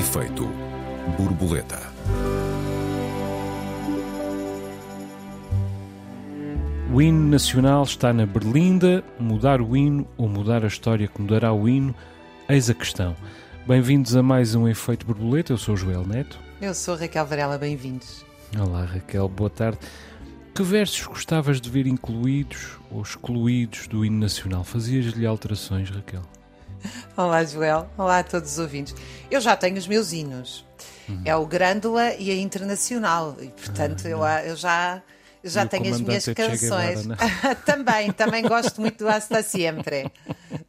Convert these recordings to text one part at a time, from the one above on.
Efeito borboleta. O hino nacional está na berlinda. Mudar o hino ou mudar a história que mudará o hino? Eis a questão. Bem-vindos a mais um Efeito Borboleta. Eu sou o Joel Neto. Eu sou Raquel Varela, bem-vindos. Olá, Raquel, boa tarde. Que versos gostavas de ver incluídos ou excluídos do hino nacional? Fazias-lhe alterações, Raquel? Olá, Joel. Olá a todos os ouvintes. Eu já tenho os meus hinos. Uhum. É o Grândola e a Internacional. E, portanto, ah, eu, eu já já tenho as minhas canções. Guevara, também, também gosto muito do Hasta Siempre.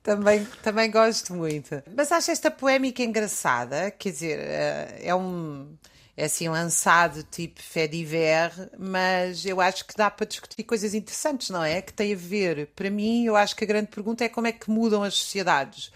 também, também gosto muito. Mas acho esta poémica engraçada, quer dizer, eh, é um. É assim lançado tipo fé diver, mas eu acho que dá para discutir coisas interessantes, não é? Que tem a ver, para mim, eu acho que a grande pergunta é como é que mudam as sociedades.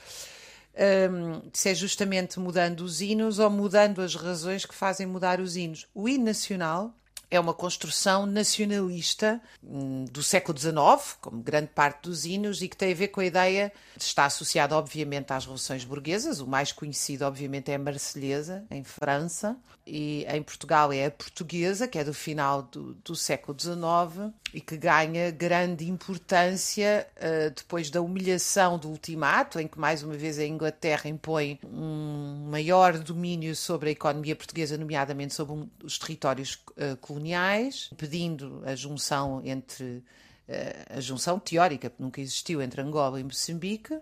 Um, se é justamente mudando os hinos ou mudando as razões que fazem mudar os hinos. O hino nacional é uma construção nacionalista hum, do século XIX, como grande parte dos hinos, e que tem a ver com a ideia, está associada obviamente às revoluções burguesas, o mais conhecido obviamente é a Marselhesa, em França, e em Portugal é a portuguesa, que é do final do, do século XIX e que ganha grande importância uh, depois da humilhação do ultimato, em que mais uma vez a Inglaterra impõe um maior domínio sobre a economia portuguesa, nomeadamente sobre um, os territórios uh, coloniais, pedindo a junção entre uh, a junção teórica, que nunca existiu entre Angola e Moçambique,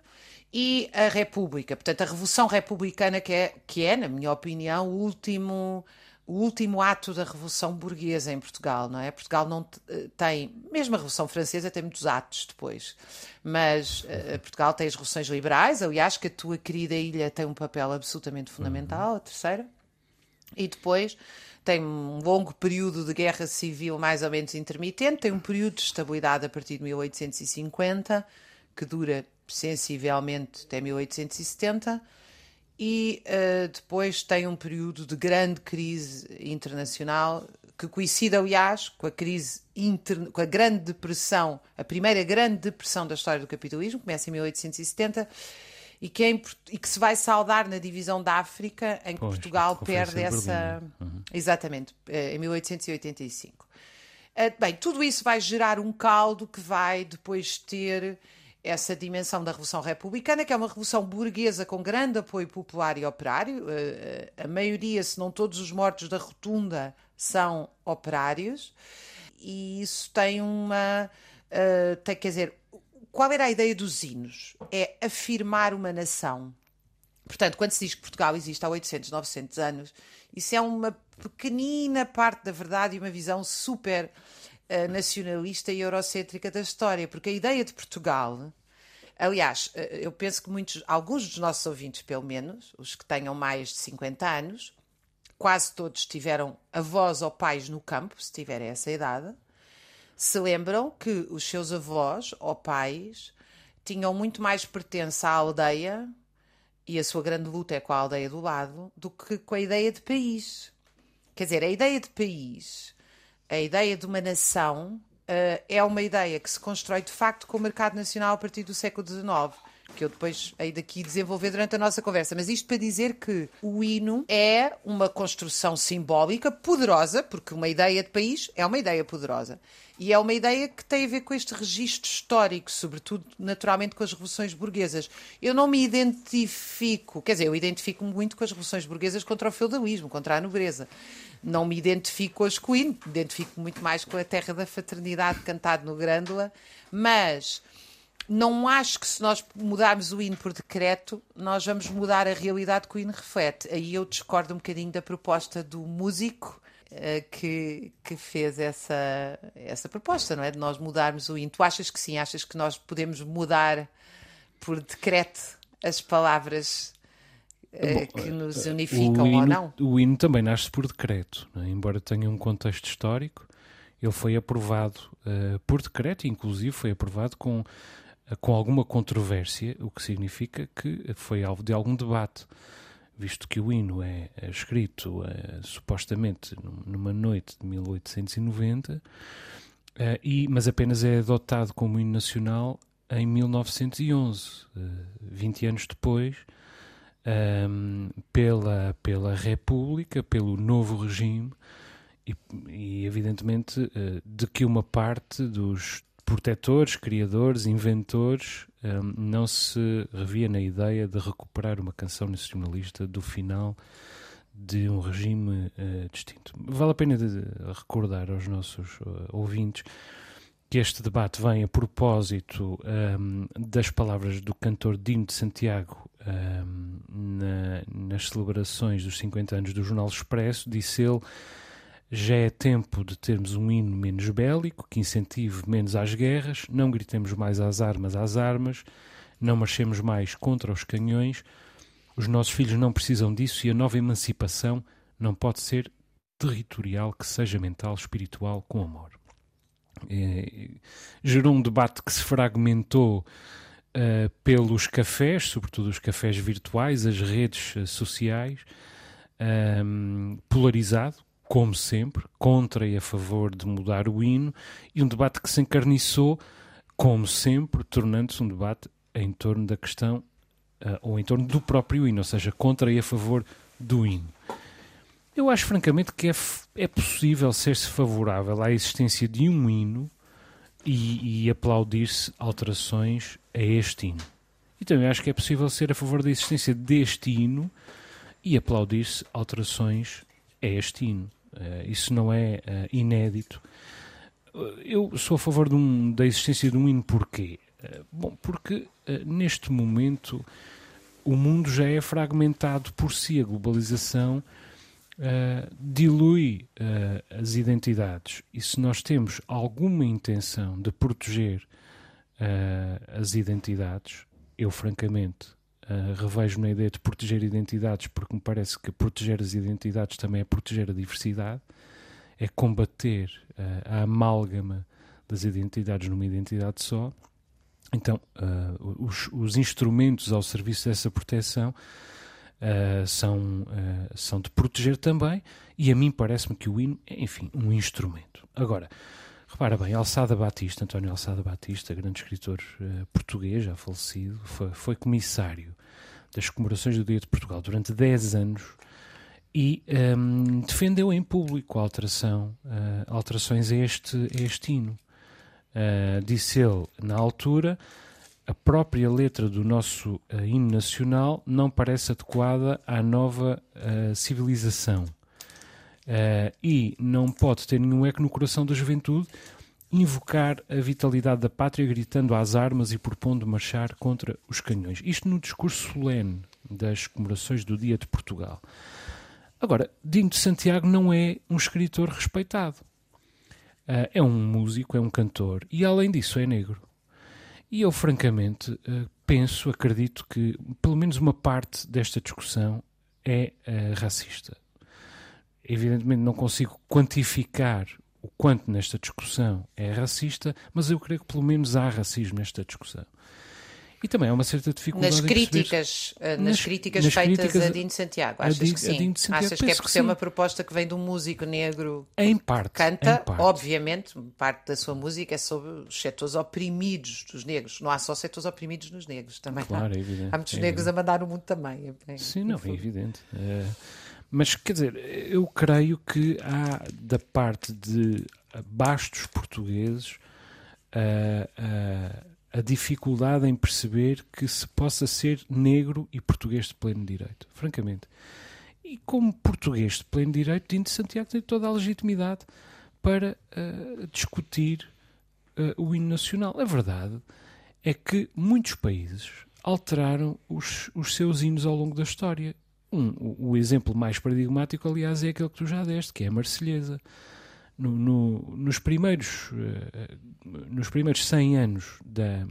e a República, portanto, a Revolução Republicana, que é, que é na minha opinião, o último, o último ato da Revolução Burguesa em Portugal, não é? Portugal não eh, tem, mesmo a Revolução Francesa tem muitos atos depois, mas uh, Portugal tem as revoluções liberais, aliás, que a tua querida ilha tem um papel absolutamente fundamental, a terceira, e depois tem um longo período de guerra civil mais ou menos intermitente, tem um período de estabilidade a partir de 1850, que dura sensivelmente até 1870, e uh, depois tem um período de grande crise internacional que coincide, aliás, com a crise com a grande depressão, a primeira grande depressão da história do capitalismo, começa em 1870 e que, é e que se vai saudar na divisão da África, em que pois, Portugal perde essa. Uhum. Exatamente, eh, em 1885. Eh, bem, tudo isso vai gerar um caldo que vai depois ter essa dimensão da Revolução Republicana, que é uma revolução burguesa com grande apoio popular e operário. Eh, a maioria, se não todos os mortos da Rotunda, são operários. E isso tem uma. Uh, tem, quer dizer, qual era a ideia dos hinos? É afirmar uma nação. Portanto, quando se diz que Portugal existe há 800, 900 anos, isso é uma pequenina parte da verdade e uma visão super uh, nacionalista e eurocêntrica da história, porque a ideia de Portugal, aliás, uh, eu penso que muitos, alguns dos nossos ouvintes, pelo menos, os que tenham mais de 50 anos, quase todos tiveram avós ou pais no campo, se tiverem essa idade, se lembram que os seus avós ou pais tinham muito mais pertença à aldeia e a sua grande luta é com a aldeia do lado do que com a ideia de país. Quer dizer, a ideia de país, a ideia de uma nação, uh, é uma ideia que se constrói de facto com o mercado nacional a partir do século XIX que eu depois hei daqui desenvolver durante a nossa conversa. Mas isto para dizer que o hino é uma construção simbólica poderosa, porque uma ideia de país é uma ideia poderosa. E é uma ideia que tem a ver com este registro histórico, sobretudo, naturalmente, com as revoluções burguesas. Eu não me identifico, quer dizer, eu identifico-me muito com as revoluções burguesas contra o feudalismo, contra a nobreza. Não me identifico com o hino, me identifico muito mais com a terra da fraternidade cantado no Grândola, mas não acho que se nós mudarmos o hino por decreto, nós vamos mudar a realidade que o hino reflete. Aí eu discordo um bocadinho da proposta do músico uh, que, que fez essa, essa proposta, não é? De nós mudarmos o hino. Tu achas que sim? Achas que nós podemos mudar por decreto as palavras Bom, que nos unificam hino, ou não? O hino também nasce por decreto, é? embora tenha um contexto histórico. Ele foi aprovado uh, por decreto, inclusive foi aprovado com com alguma controvérsia, o que significa que foi alvo de algum debate, visto que o hino é, é escrito é, supostamente numa noite de 1890, é, e, mas apenas é adotado como hino nacional em 1911, 20 anos depois um, pela, pela República, pelo novo regime e, e evidentemente, uh, de que uma parte dos protetores, criadores, inventores um, não se revia na ideia de recuperar uma canção nacionalista do final de um regime uh, distinto. Vale a pena recordar aos nossos uh, ouvintes que este debate vem a propósito um, das palavras do cantor Dino de Santiago um, na, nas celebrações dos 50 anos do Jornal Expresso. Disse ele: já é tempo de termos um hino menos bélico, que incentive menos às guerras, não gritemos mais às armas às armas, não marchemos mais contra os canhões os nossos filhos não precisam disso e a nova emancipação não pode ser territorial, que seja mental, espiritual, com amor. É, gerou um debate que se fragmentou uh, pelos cafés, sobretudo os cafés virtuais, as redes uh, sociais, um, polarizado, como sempre, contra e a favor de mudar o hino, e um debate que se encarniçou, como sempre, tornando-se um debate em torno da questão uh, ou em torno do próprio hino, ou seja, contra e a favor do hino. Eu acho francamente que é, é possível ser-se favorável à existência de um hino e, e aplaudir-se alterações a este hino. E também acho que é possível ser a favor da existência deste hino e aplaudir-se alterações a este hino. Uh, isso não é uh, inédito. Eu sou a favor um, da existência de um hino porquê? Bom, porque neste momento o mundo já é fragmentado por si, a globalização uh, dilui uh, as identidades. E se nós temos alguma intenção de proteger uh, as identidades, eu francamente revejo na ideia de proteger identidades, porque me parece que proteger as identidades também é proteger a diversidade, é combater a amálgama das identidades numa identidade só então, uh, os, os, instrumentos ao serviço dessa proteção uh, são, uh, são de proteger também, e a mim parece-me que o hino é, enfim, um instrumento. Agora, repara bem, Alçada Batista, António Alçada Batista, grande escritor português, já falecido, foi, foi, comissário das comemorações do Dia de Portugal durante 10 anos e um, defendeu em público a alteração, alterações a este, a este hino. Uh, disse ele na altura, a própria letra do nosso uh, hino nacional não parece adequada à nova uh, civilização. e não pode ter nenhum eco no coração da juventude invocar a vitalidade da pátria gritando às armas e propondo marchar contra os canhões. Isto no discurso solene das comemorações do Dia de Portugal. Agora, Dino de Santiago não é um escritor respeitado. Uh, é um músico, é um cantor e, além disso, é negro. E eu, francamente, uh, penso, acredito que pelo menos uma parte desta discussão é uh, racista. Evidentemente, não consigo quantificar o quanto nesta discussão é racista, mas eu creio que pelo menos há racismo nesta discussão. E também há uma certa dificuldade nas críticas, eh, nas, nas, críticas nas feitas críticas a Dino Santiago. Achas a, que sim? Santiago, Achas que é por ser uma proposta que vem de um músico negro em parte, canta, em parte. obviamente, parte da sua música é sobre os setores oprimidos dos negros. Não há só setores oprimidos nos negros também. Claro, é evidente. Há muitos é negros evidente. a mandar o mundo também. É sim, não, é evidente. É, mas quer dizer, eu creio que há da parte de bastos portugueses. Uh, uh, a dificuldade em perceber que se possa ser negro e português de pleno direito, francamente. E como português de pleno direito, Dino de Santiago tem toda a legitimidade para uh, discutir uh, o hino nacional. A verdade é que muitos países alteraram os, os seus hinos ao longo da história. Um, o, o exemplo mais paradigmático, aliás, é aquele que tu já deste, que é a Marselhesa no, no, nos, primeiros, uh, nos primeiros 100 anos da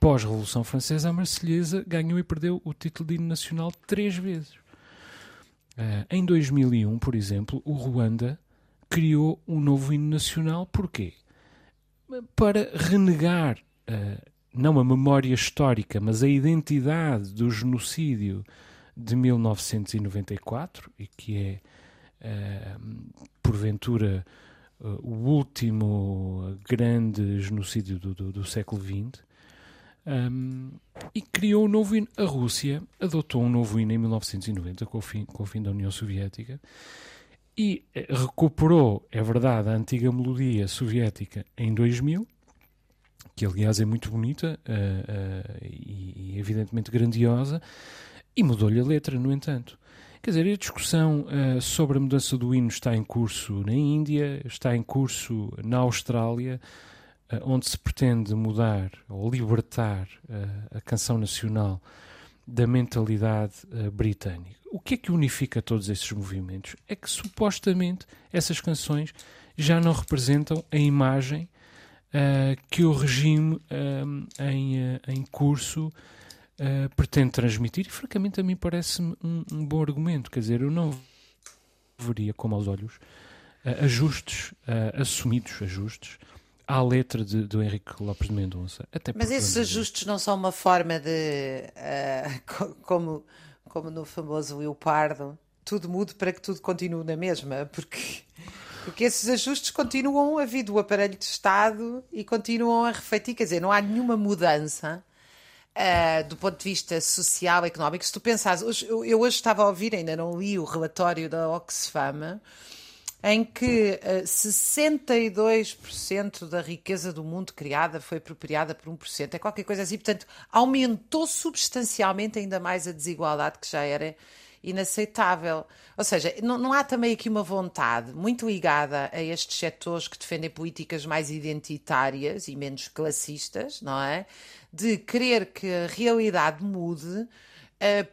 pós-Revolução Francesa, a Marselhesa ganhou e perdeu o título de hino nacional três vezes. Uh, em 2001, por exemplo, o Ruanda criou um novo hino nacional. Porquê? Para renegar não a memória histórica, mas a identidade do genocídio de 1994, e que é porventura uh, o último grande genocídio do, do, do século XX, Um, e criou um novo hino. A Rússia adotou um novo hino em 1990, com o fim, com o fim da União Soviética, e eh, recuperou, é verdade, a antiga melodia soviética em 2000, que aliás é muito bonita uh, uh, e, e, evidentemente grandiosa, e mudou-lhe a letra, no entanto. Quer dizer, a discussão uh, sobre a mudança do hino está em curso na Índia, está em curso na Austrália, uh, onde se pretende mudar ou libertar uh, a canção nacional da mentalidade britânica. O que é que unifica todos esses movimentos? É que supostamente essas canções já não representam a imagem que o regime em, em curso uh, pretende transmitir, e francamente a mim parece-me um, um, bom argumento. Quer dizer, eu não veria com maus olhos uh, ajustes, uh, assumidos ajustes, à letra de, do Henrique Lopes de Mendonça. Até Mas esses ajustes não são uma forma de, como, como no famoso Leopardo, tudo mude para que tudo continue na mesma, porque porque esses ajustes continuam a vir do aparelho de Estado e continuam a refletir, quer dizer, não há nenhuma mudança Uh, do ponto de vista social, económico, se tu pensares, hoje, eu, eu, hoje estava a ouvir, ainda não li o relatório da Oxfam, em que uh, ah, 62% da riqueza do mundo criada foi apropriada por 1%, é qualquer coisa assim, portanto, aumentou substancialmente ainda mais a desigualdade que já era inaceitável. Ou seja, não, não, há também aqui uma vontade muito ligada a estes setores que defendem políticas mais identitárias e menos classistas, não é? De querer que a realidade mude uh,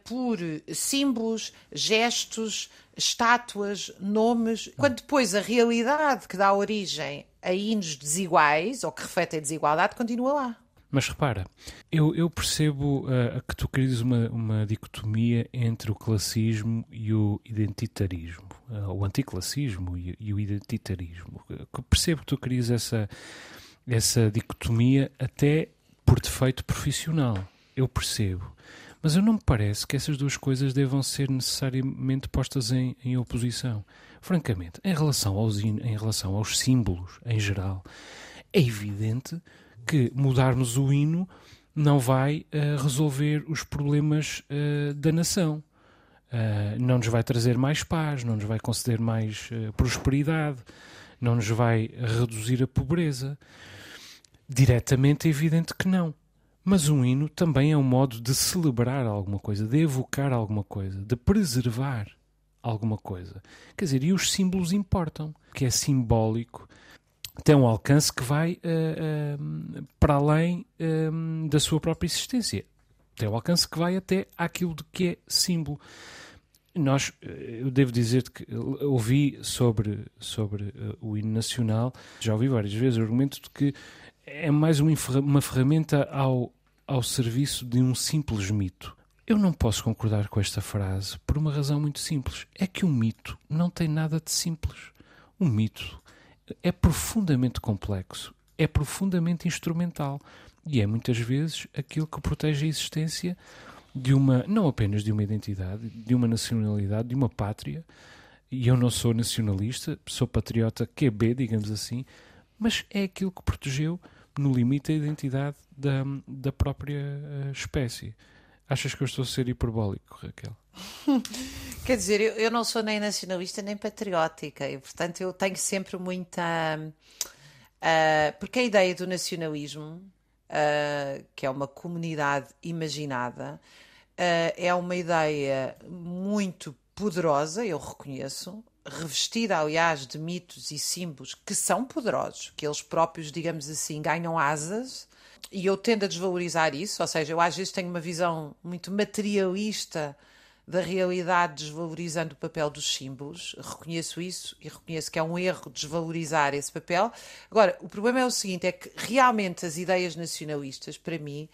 por símbolos, gestos, estátuas, nomes, quando depois a realidade que dá origem a hinos desiguais ou que refletem desigualdade continua lá. Mas repara, eu, eu percebo uh, que tu queres uma, uma dicotomia entre o classismo e o identitarismo, uh, o anticlassismo e, e o identitarismo. Uh, percebo que tu querias essa, essa dicotomia até por defeito profissional. Eu percebo. Mas eu não me parece que essas duas coisas devam ser necessariamente postas em, em oposição. Francamente, em relação, aos, em relação aos símbolos em geral, é evidente que mudarmos o hino não vai uh, resolver os problemas uh, da nação. Uh, não nos vai trazer mais paz, não nos vai conceder mais prosperidade, não nos vai reduzir a pobreza. Diretamente é evidente que não. Mas um hino também é um modo de celebrar alguma coisa, de evocar alguma coisa, de preservar alguma coisa. Quer dizer, e os símbolos importam, que é simbólico, tem um alcance que vai uh, uh, para além uh, da sua própria existência. Tem um alcance que vai até àquilo de que é símbolo. Nós, eu devo dizer que ouvi sobre, sobre o hino nacional, já ouvi várias vezes o argumento de que é mais uma ferramenta ao, ao serviço de um simples mito. Eu não posso concordar com esta frase por uma razão muito simples. É que um mito não tem nada de simples. Um mito é profundamente complexo, é profundamente instrumental e é muitas vezes aquilo que protege a existência de uma, não apenas de uma identidade, de uma nacionalidade, de uma pátria. E eu não sou nacionalista, sou patriota QB, digamos assim, mas é aquilo que protegeu no limite, a identidade da, da própria uh, espécie. Achas que eu estou a ser hiperbólico, Raquel? Quer dizer, eu, eu, não sou nem nacionalista nem patriótica e, portanto, eu tenho sempre muita. Uh, porque a ideia do nacionalismo, uh, que é uma comunidade imaginada, uh, é uma ideia muito poderosa, eu reconheço, revestida, aliás, de mitos e símbolos que são poderosos, que eles próprios, digamos assim, ganham asas, e eu tendo a desvalorizar isso, ou seja, eu às vezes tenho uma visão muito materialista da realidade, desvalorizando o papel dos símbolos. Reconheço isso e reconheço que é um erro desvalorizar esse papel. Agora, o problema é o seguinte: é que realmente as ideias nacionalistas, para mim,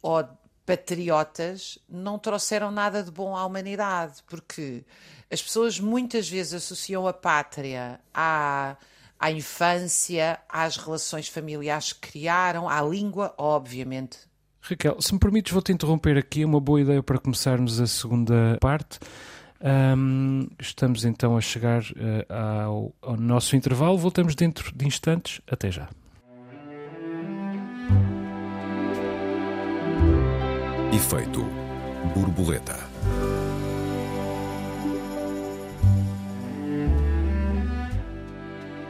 ou patriotas, não trouxeram nada de bom à humanidade, porque as pessoas muitas vezes associam a pátria à, à infância, às relações familiares que criaram, à língua, obviamente. Raquel, se me permites, vou-te interromper aqui. É uma boa ideia para começarmos a segunda parte. Um, estamos então a chegar uh, ao, ao nosso intervalo. Voltamos dentro de instantes. Até já. Efeito borboleta.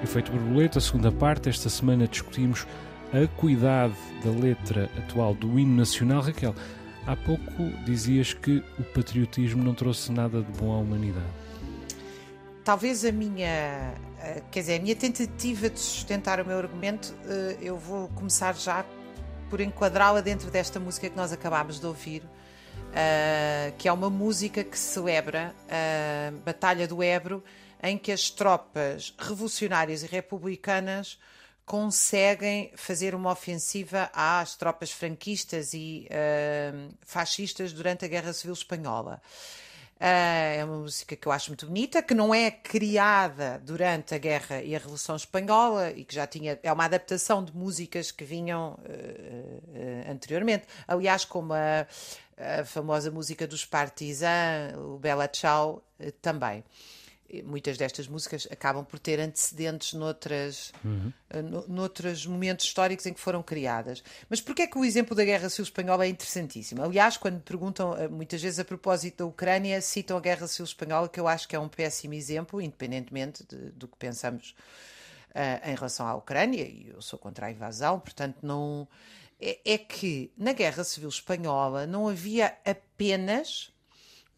Efeito borboleta, segunda parte. Esta semana discutimos a cuidade da letra atual do hino nacional. Raquel, há pouco dizias que o patriotismo não trouxe nada de bom à humanidade. Talvez a minha, quer dizer, a minha tentativa de sustentar o meu argumento, eh, eu vou começar já por enquadrá-la dentro desta música que nós acabámos de ouvir, uh, que é uma música que celebra a Batalha do Ebro, em que as tropas revolucionárias e republicanas conseguem fazer uma ofensiva às tropas franquistas e uh, fascistas durante a Guerra Civil Espanhola. Uh, é uma música que eu acho muito bonita, que não é criada durante a Guerra e a Revolução Espanhola e que já tinha. É uma adaptação de músicas que vinham uh, uh, anteriormente. Aliás, como a, a, famosa música dos Partizan, o Bella Ciao, também muitas destas músicas acabam por ter antecedentes noutras, uhum. no, noutros momentos históricos em que foram criadas. Mas porquê é que o exemplo da Guerra Civil Espanhola é interessantíssimo? Aliás, quando perguntam, eh, muitas vezes a propósito da Ucrânia, citam a Guerra Civil Espanhola, que eu acho que é um péssimo exemplo, independentemente de, do que pensamos uh, em relação à Ucrânia, e eu sou contra a invasão, portanto não... É, é que na Guerra Civil Espanhola não havia apenas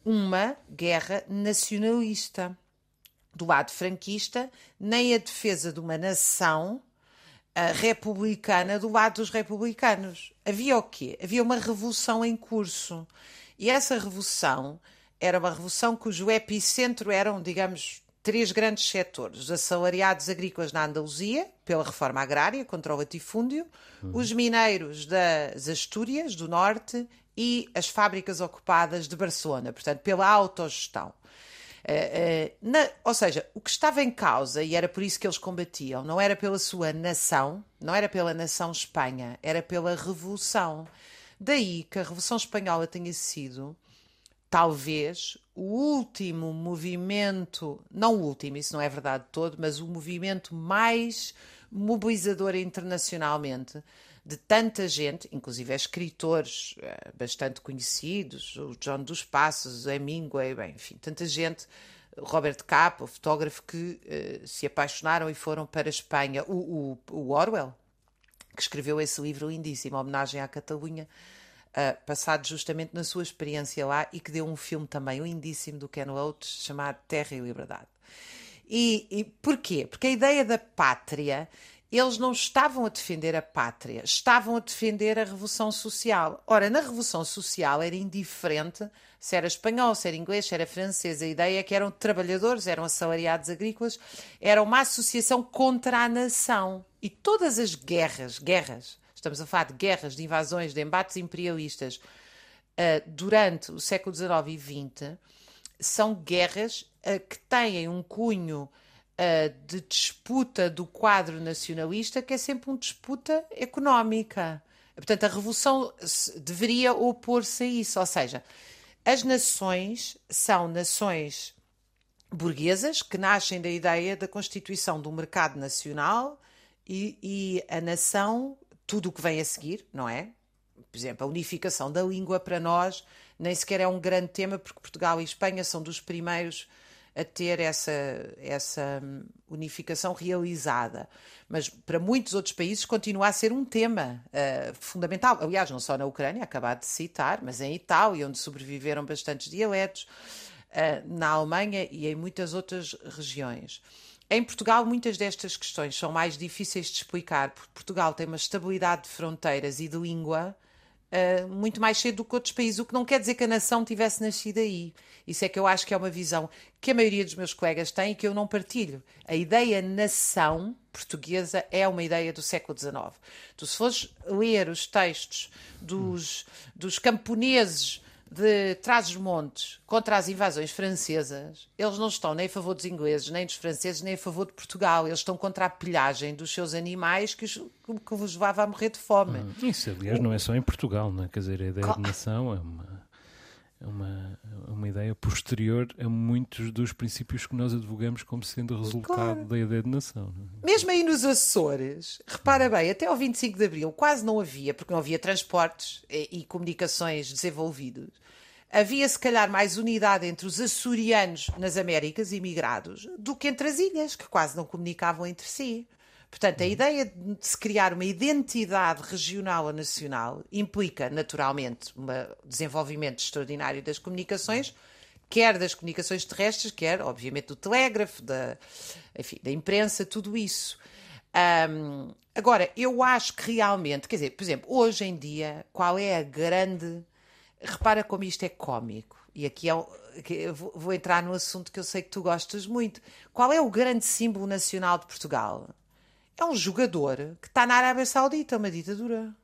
uma guerra nacionalista do lado franquista, nem a defesa de uma nação republicana do lado dos republicanos. Havia o quê? Havia uma revolução em curso. E essa revolução era uma revolução cujo epicentro eram, digamos, três grandes setores: os assalariados agrícolas na Andaluzia, pela reforma agrária contra o latifúndio, uhum. os mineiros das Astúrias, do norte, e as fábricas ocupadas de Barcelona, portanto, pela autogestão. Uh, uh, na, ou seja, o que estava em causa, e era por isso que eles combatiam, não era pela sua nação, não era pela nação Espanha, era pela revolução. Daí que a Revolução Espanhola tenha sido, talvez, o último movimento, não o último, isso não é verdade todo, mas o movimento mais mobilizador internacionalmente de tanta gente, inclusive escritores uh, bastante conhecidos, o John dos Passos, Hemingway, bem, enfim, tanta gente, Robert Capa, o fotógrafo, que uh, se apaixonaram e foram para a Espanha. O, o, o, Orwell, que escreveu esse livro lindíssimo, homenagem à Catalunha, uh, passado justamente na sua experiência lá e que deu um filme também lindíssimo do Ken Loach chamado Terra e Liberdade. E, e porquê? Porque a ideia da pátria eles não estavam a defender a pátria, estavam a defender a revolução social. Ora, na revolução social era indiferente se era espanhol, se era inglês, se era francês. A ideia é que eram trabalhadores, eram assalariados agrícolas, era uma associação contra a nação. E todas as guerras, guerras, estamos a falar de guerras, de invasões, de embates imperialistas uh, durante o século XIX e XX, são guerras uh, que têm um cunho uh, de disputa do quadro nacionalista, que é sempre uma disputa económica. Portanto, a revolução deveria opor-se a isso, ou seja, as nações são nações burguesas que nascem da ideia da constituição do mercado nacional e, e a nação, tudo o que vem a seguir, não é? Por exemplo, a unificação da língua para nós nem sequer é um grande tema, porque Portugal e Espanha são dos primeiros a ter essa, essa unificação realizada. Mas para muitos outros países continua a ser um tema uh, fundamental. Aliás, não só na Ucrânia, acabado de citar, mas em Itália, onde sobreviveram bastantes dialetos, uh, na Alemanha e em muitas outras regiões. Em Portugal, muitas destas questões são mais difíceis de explicar, porque Portugal tem uma estabilidade de fronteiras e de língua uh, muito mais cedo do que outros países, o que não quer dizer que a nação tivesse nascido aí. Isso é que eu acho que é uma visão que a maioria dos meus colegas tem e que eu não partilho. A ideia nação portuguesa é uma ideia do século XIX. Tu, se fores ler os textos dos, dos camponeses de Trás-os-Montes contra as invasões francesas, eles não estão nem a favor dos ingleses, nem dos franceses, nem a favor de Portugal. Eles estão contra a pilhagem dos seus animais que, os, que vos levava a morrer de fome. Hum, isso, aliás, não é só em Portugal, não é? Quer dizer, a ideia de nação é uma uma, uma ideia posterior a muitos dos princípios que nós advogamos como sendo resultado claro. da ideia de nação. É? Mesmo aí nos Açores, repara bem, até ao 25 de Abril quase não havia, porque não havia transportes e, e comunicações desenvolvidos. Havia se calhar mais unidade entre os açorianos nas Américas, imigrados, do que entre as ilhas, que quase não comunicavam entre si. Portanto, a uhum. ideia de se criar uma identidade regional ou nacional implica, naturalmente, um desenvolvimento extraordinário das comunicações, quer das comunicações terrestres, quer, obviamente, do telégrafo, da, enfim, da imprensa, tudo isso. Um, agora, eu acho que realmente, quer dizer, por exemplo, hoje em dia, qual é a grande. Repara como isto é cómico. E aqui é, vou entrar no assunto que eu sei que tu gostas muito. Qual é o grande símbolo nacional de Portugal? É um jogador que está na Arábia Saudita, uma ditadura,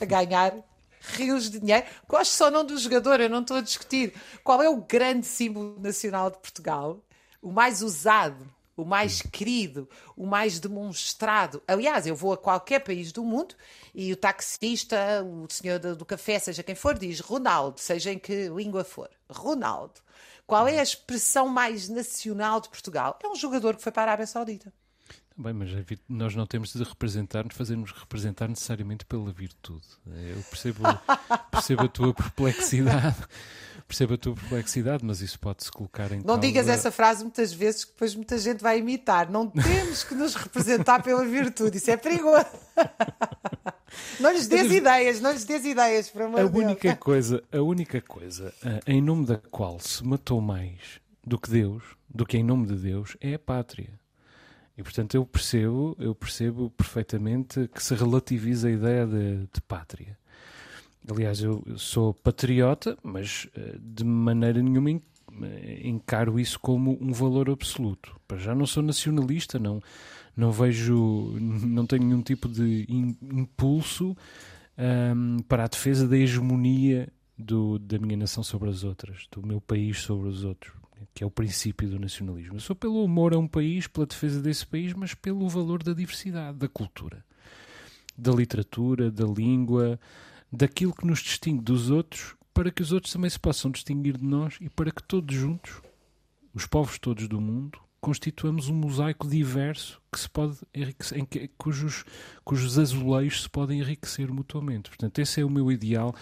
a ganhar rios de dinheiro. Gosto só não do jogador, eu não estou a discutir. Qual é o grande símbolo nacional de Portugal? O mais usado, o mais querido, o mais demonstrado. Aliás, eu vou a qualquer país do mundo e o taxista, o senhor do café, seja quem for, diz Ronaldo, seja em que língua for. Ronaldo. Qual é a expressão mais nacional de Portugal? É um jogador que foi para a Arábia Saudita. Bem, mas nós não temos de representar-nos, fazermos representar necessariamente pela virtude. Eu percebo, percebo a tua perplexidade, percebo a tua perplexidade, mas isso pode-se colocar em Não causa... digas essa frase muitas vezes que depois muita gente vai imitar. Não temos que nos representar pela virtude, isso é perigoso. Não lhes dês ideias, não lhes dês ideias, por amor a de única Deus. coisa, A única coisa eh, em nome da qual se matou mais do que Deus, do que em nome de Deus, é a pátria. E portanto eu percebo, eu percebo perfeitamente que se relativiza a ideia de, de pátria. Aliás, eu sou patriota, mas eh, de maneira nenhuma encaro isso como um valor absoluto. Já não sou nacionalista, não, não vejo, não tenho nenhum tipo de impulso um, para a defesa da hegemonia do, da minha nação sobre as outras, do meu país sobre os outros que é o princípio do nacionalismo. Eu sou pelo amor a um país, pela defesa desse país, mas pelo valor da diversidade, da cultura, da literatura, da língua, daquilo que nos distingue dos outros, para que os outros também se possam distinguir de nós e para que todos juntos, os povos todos do mundo, constituamos um mosaico diverso que se pode enriquecer, em que, cujos, cujos azulejos se podem enriquecer mutuamente. Portanto, esse é o meu ideal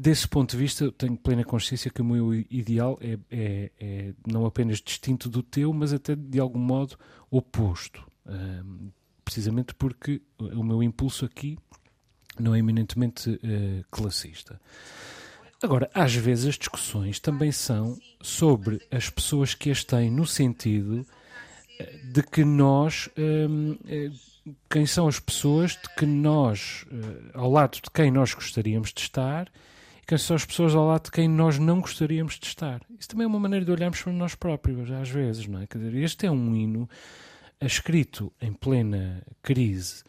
Desse ponto de vista, tenho plena consciência que o meu ideal é, é, é não apenas distinto do teu, mas até de algum modo oposto. Um, precisamente porque o meu impulso aqui não é eminentemente uh, classista. Agora, às vezes as discussões também são sobre as pessoas que as têm no sentido eh, de que nós, um, eh, quem são as pessoas de que nós, ao lado de quem nós gostaríamos de estar são as pessoas ao lado de quem nós não gostaríamos de estar. Isso também é uma maneira de olharmos para nós próprios, às vezes, não é? Quer dizer, este é um hino escrito em plena crise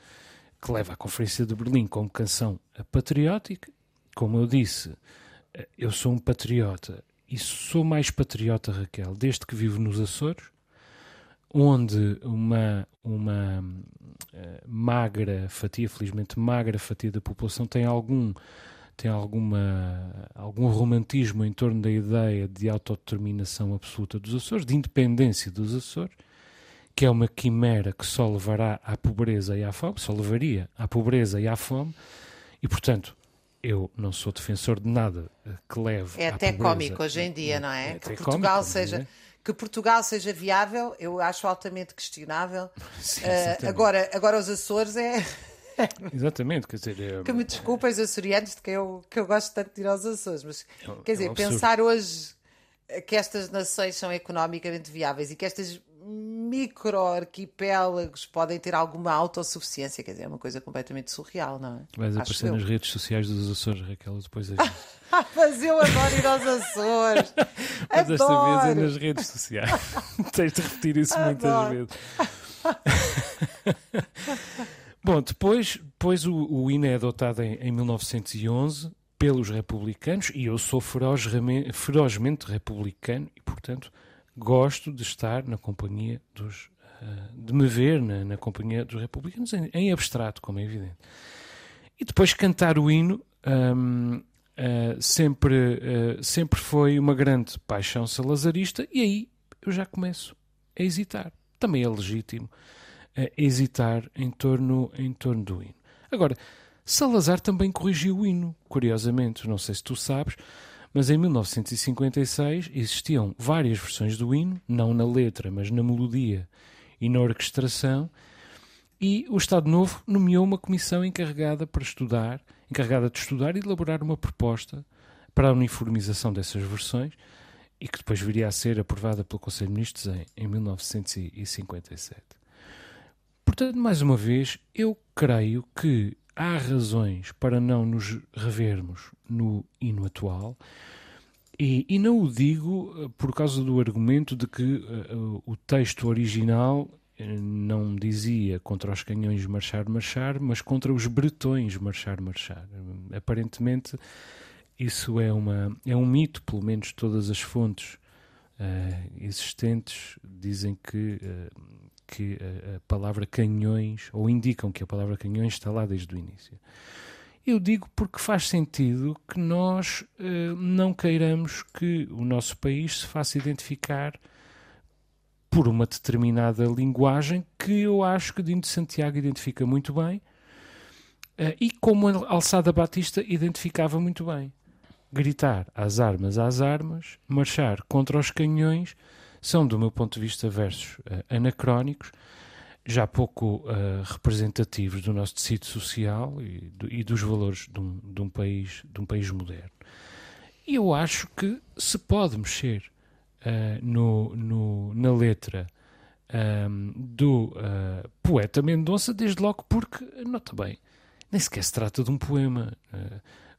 que leva à Conferência de Berlim como canção patriótica. Como eu disse, eu sou um patriota e sou mais patriota, Raquel, desde que vivo nos Açores, onde uma, uma uh, magra fatia, felizmente magra fatia da população tem algum tem alguma, algum romantismo em torno da ideia de autodeterminação absoluta dos Açores, de independência dos Açores, que é uma quimera que só levará à pobreza e à fome, só levaria à pobreza e à fome, e portanto eu não sou defensor de nada que leve É até cómico hoje em dia, não é? é que Portugal cómico, seja é? que Portugal seja viável, eu acho altamente questionável. Sim, uh, agora, agora os Açores é Exatamente, quer dizer. É... Que me desculpem os açorianos, de que eu, que eu gosto tanto de ir aos Açores, mas é, quer dizer, é um pensar hoje que estas nações são economicamente viáveis e que estas micro-arquipélagos podem ter alguma autossuficiência, quer dizer, é uma coisa completamente surreal, não é? Vais aparecer eu. nas redes sociais dos Açores, Raquel, depois Mas eu adoro ir aos Açores. Mas desta vez é nas redes sociais. Tens de repetir isso adoro. muitas vezes. Bom, depois, depois o, o INE é adotado em, em 1911 pelos republicanos e eu sou ferozmente, ferozmente republicano e, portanto, gosto de estar na companhia dos. Uh, de me ver na, na companhia dos republicanos, em, em, abstrato, como é evidente. E depois cantar o hino um, uh, sempre, uh, sempre foi uma grande paixão salazarista, e aí eu já começo a hesitar. Também é legítimo uh, hesitar em torno, em torno do hino. Agora, Salazar também corrigiu o hino, curiosamente, não sei se tu sabes, mas em 1956 existiam várias versões do hino, não na letra, mas na melodia e na orquestração, e o Estado Novo nomeou uma comissão encarregada para estudar, encarregada de estudar e elaborar uma proposta para a uniformização dessas versões e que depois viria a ser aprovada pelo Conselho de Ministros em, em 1957. Portanto, mais uma vez, eu creio que há razões para não nos revermos no hino atual. E, e não o digo eh, por causa do argumento de que uh, o texto original não dizia contra os canhões marchar, marchar, mas contra os bretões marchar, marchar. Aparentemente, isso é, uma, é um mito, pelo menos todas as fontes uh, existentes dizem que uh, que a, a, palavra canhões, ou indicam que a palavra canhões está lá desde o início. Eu digo porque faz sentido que nós uh, não queiramos que o nosso país se faça identificar por uma determinada linguagem que eu acho que Dino de Santiago identifica muito bem uh, e como Alçada Batista identificava muito bem. Gritar às armas, às armas, marchar contra os canhões são, do meu ponto de vista, versos uh, anacrónicos, já pouco uh, representativos do nosso tecido social e, do, e dos valores de um, de um, país, de um país moderno. E eu acho que se pode mexer uh, no, no, na letra um, ehm, do poeta Mendonça, desde logo porque, nota bem, nem sequer se trata de um poema.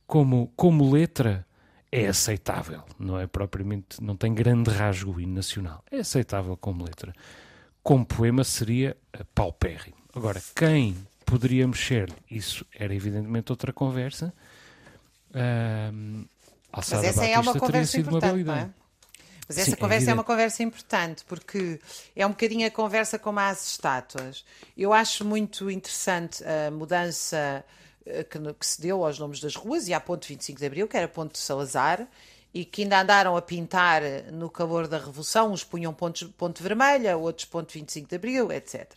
como, como letra, é aceitável, não é propriamente, não tem grande rasgo nacional, é aceitável como letra. Como poema seria paupérrimo. Agora, quem poderia mexer, isso era evidentemente outra conversa. Mas essa é uma conversa importante, não é? Mas essa Sim, é conversa é, é, uma conversa importante porque é um bocadinho a conversa como as estátuas. Eu acho muito interessante a mudança que, que, se deu aos nomes das ruas e à ponte 25 de Abril, que era ponto de Salazar, e que ainda andaram a pintar no calor da Revolução, uns punham pontos, ponto vermelha, outros ponto 25 de Abril, etc. Uh,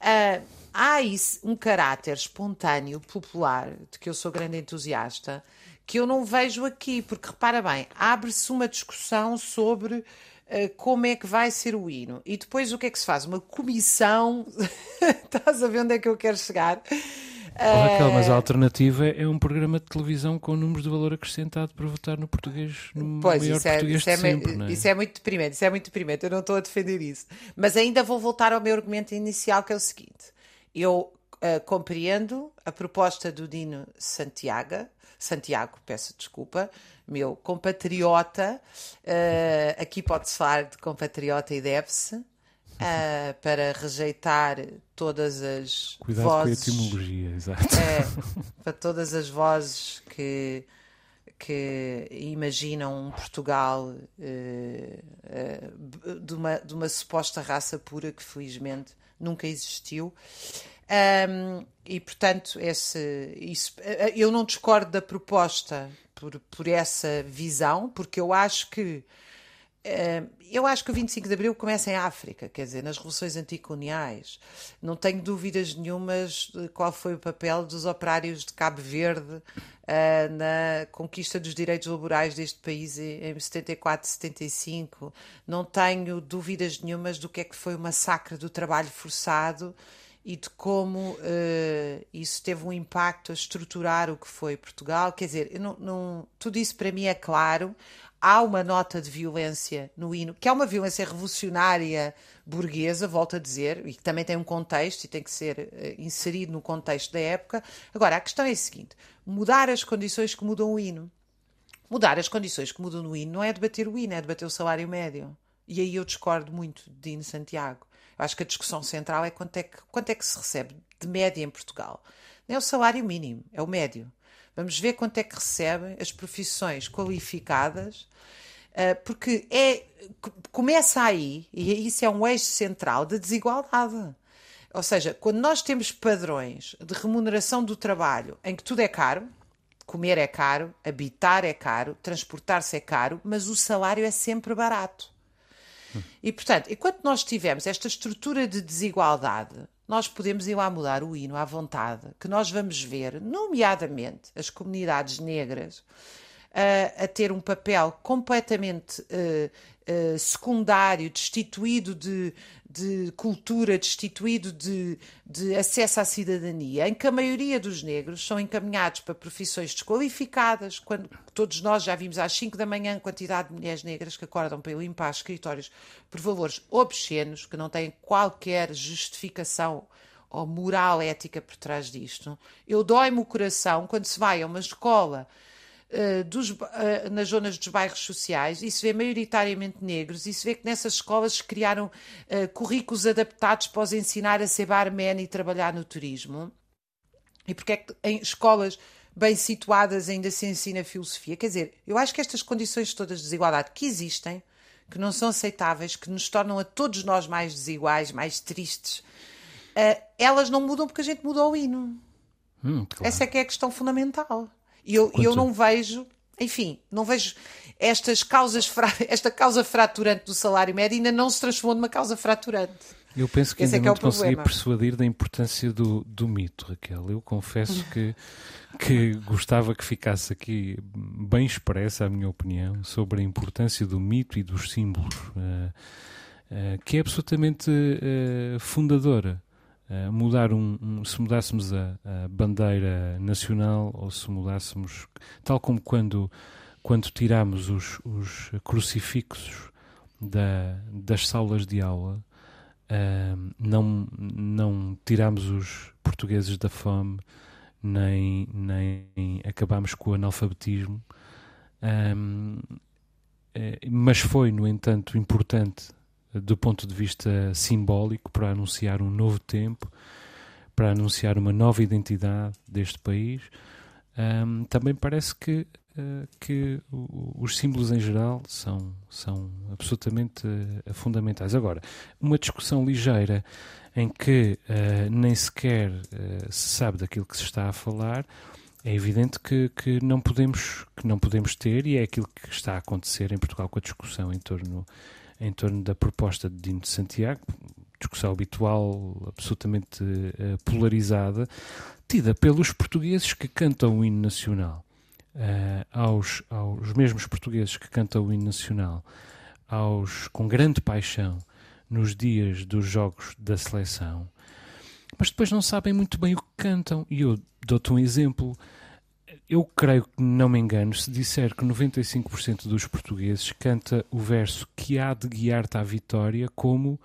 ah, há isso, um caráter espontâneo, popular, de que eu sou grande entusiasta, que eu não vejo aqui, porque repara bem, abre-se uma discussão sobre uh, como é que vai ser o hino. E depois o que é que se faz? Uma comissão, estás a ver onde é que eu quero chegar? Oh, Raquel, mas a alternativa é um programa de televisão com números de valor acrescentado para votar no português, no pois, maior isso é, português isso é, sempre, é? Isso é muito deprimente, isso é muito deprimente, eu não estou a defender isso. Mas ainda vou voltar ao meu argumento inicial, que é o seguinte. Eu uh, compreendo a proposta do Dino Santiago, Santiago, peço desculpa, meu compatriota, uh, aqui pode-se falar de compatriota e deve-se, uh, para rejeitar todas as Cuidado vozes. com a etimologia, exato. Uh, para todas as vozes que, que imaginam um Portugal uh, de, uma, de uma suposta raça pura que felizmente nunca existiu. Um, e portanto, esse, isso, eu não discordo da proposta por, por essa visão, porque eu acho que Uh, eu acho que o 25 de Abril começa em África, quer dizer, nas revoluções anticoloniais. Não tenho dúvidas nenhumas de qual foi o papel dos operários de Cabo Verde uh, na conquista dos direitos laborais deste país em 74, 75. Não tenho dúvidas nenhumas do que é que foi o massacre do trabalho forçado e de como uh, isso teve um impacto a estruturar o que foi Portugal. Quer dizer, não, não, tudo isso para mim é claro há uma nota de violência no hino, que é uma violência revolucionária burguesa, volto a dizer, e que também tem um contexto e tem que ser uh, inserido no contexto da época. Agora, a questão é a seguinte: mudar as condições que mudam o hino. Mudar as condições que mudam no hino não é debater o hino, é debater o salário médio. E aí eu discordo muito de Dino Santiago. Eu acho que a discussão central é quanto é que, quanto é que se recebe de média em Portugal. Não é o salário mínimo, é o médio. Vamos ver quanto é que recebem as profissões qualificadas, eh, porque é, começa aí, e isso é um eixo central da desigualdade. Ou seja, quando nós temos padrões de remuneração do trabalho em que tudo é caro, comer é caro, habitar é caro, transportar-se é caro, mas o salário é sempre barato. E, portanto, enquanto nós tivermos esta estrutura de desigualdade, nós podemos ir lá mudar o hino à vontade, que nós vamos ver, nomeadamente, as comunidades negras a, a ter um papel completamente uh, uh, secundário, destituído de, de cultura, destituído de, de, acesso à cidadania, em que a maioria dos negros são encaminhados para profissões desqualificadas, quando todos nós já vimos às 5 da manhã a quantidade de mulheres negras que acordam para limpar escritórios por valores obscenos, que não têm qualquer justificação ou moral ética por trás disto. Eu dói-me o coração quando se vai a uma escola uh, dos, uh, nas zonas dos bairros sociais e se vê maioritariamente negros e se vê que nessas escolas se criaram uh, currículos adaptados para os ensinar a ser barman e trabalhar no turismo. E porque é que em escolas bem situadas ainda se ensina filosofia? Quer dizer, eu acho que estas condições todas de desigualdade que existem, que não são aceitáveis, que nos tornam a todos nós mais desiguais, mais tristes, elas não mudam porque a gente mudou o hino. Hum, claro. Essa é que é a questão fundamental. E eu, eu não vejo, enfim, não vejo estas causas, esta causa fraturante do salário médio ainda não se transformou numa causa fraturante. Eu penso que Esse ainda é não te é consegui persuadir da importância do, do mito, Raquel. Eu confesso que, que gostava que ficasse aqui bem expressa a minha opinião sobre a importância do mito e dos símbolos, uh, uh, que é absolutamente uh, fundadora mudar um, um, se mudássemos a, a, bandeira nacional ou se mudássemos, tal como quando, quando tiramos os, os crucifixos da, das salas de aula, uh, não, não tiramos os portugueses da fome, nem, nem acabamos com o analfabetismo. Um, é, mas foi, no entanto, importante do ponto de vista simbólico para anunciar um novo tempo, para anunciar uma nova identidade deste país. Um, também parece que, uh, que os símbolos em geral são, são absolutamente uh, fundamentais. Agora, uma discussão ligeira em que uh, nem sequer se sabe daquilo que se está a falar, é evidente que, que, não podemos, que não podemos ter, e é aquilo que está a acontecer em Portugal com a discussão em torno em torno da proposta de Dino de Santiago, discussão habitual, absolutamente uh, polarizada, tida pelos portugueses que cantam o hino nacional, uh, aos, aos mesmos portugueses que cantam o hino nacional, aos, com grande paixão nos dias dos jogos da seleção, mas depois não sabem muito bem o que cantam. E eu dou-te um exemplo eu creio que não me engano se disser que 95% dos portugueses canta o verso que há de guiar-te à vitória como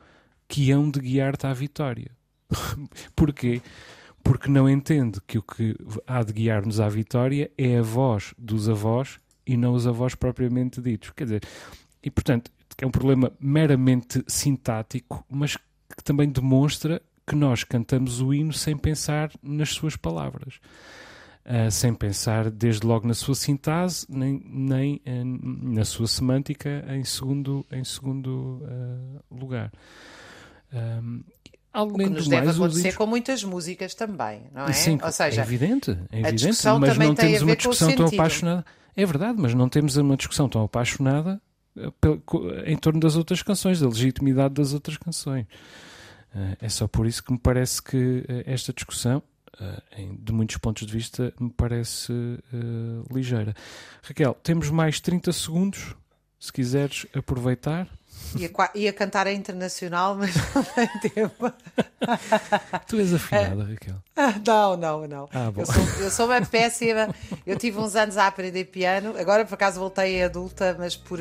que hão de guiar-te à vitória. Porquê? Porque não entende que o que há de guiar-nos à vitória é a voz dos avós e não os avós propriamente ditos. Quer dizer, e portanto, é um problema meramente sintático, mas que também demonstra que nós cantamos o hino sem pensar nas suas palavras uh, sem pensar desde logo na sua sintase, nem, nem uh, na sua semântica em segundo, em segundo uh, lugar. Um, Além o que nos deve mais, acontecer com muitas músicas também, não é? Sim, Ou seja, é evidente, é evidente mas não temos uma discussão tão apaixonada. É verdade, mas não temos uma discussão tão apaixonada em torno das outras canções, da legitimidade das outras canções. É só por isso que me parece que esta discussão, de muitos pontos de vista, me parece uh, ligeira. Raquel, temos mais 30 segundos, se quiseres aproveitar. Ia, ia cantar a internacional, mas não tem tempo. tu és afinada, é. Raquel. Não, não, não. Ah, eu, sou, eu sou uma péssima. Eu tive uns anos a aprender piano, agora por acaso voltei a adulta, mas por,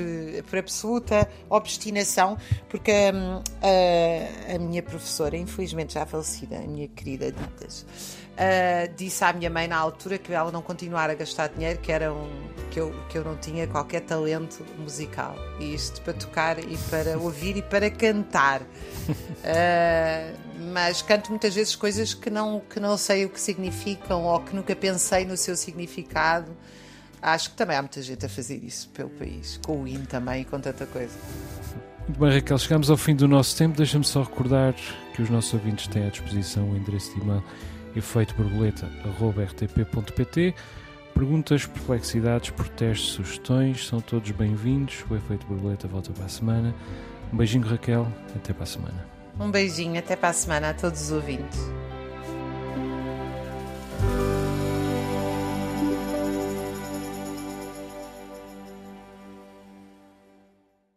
por absoluta obstinação, porque hum, a, a minha professora, infelizmente já falecida, a minha querida Ditas, uh, disse à minha mãe na altura que ela não continuar a gastar dinheiro, que, era um, que, eu, que eu não tinha qualquer talento musical. E isto para tocar e para ouvir e para cantar. Uh, mas canto muitas vezes coisas que não, que não sei o que significam ou que nunca pensei no seu significado. Acho que também há muita gente a fazer isso pelo país, com o hino também e com tanta coisa. Muito bem, Raquel, chegamos ao fim do nosso tempo. Deixa-me só recordar que os nossos ouvintes têm à disposição o endereço de e-mail efeitoborboleta.rtp.pt. Perguntas, perplexidades, protestos, sugestões, são todos bem-vindos. O Efeito Borboleta volta para a semana. Um beijinho, Raquel. Até para a semana. Um beijinho, até para a semana a todos os ouvintes.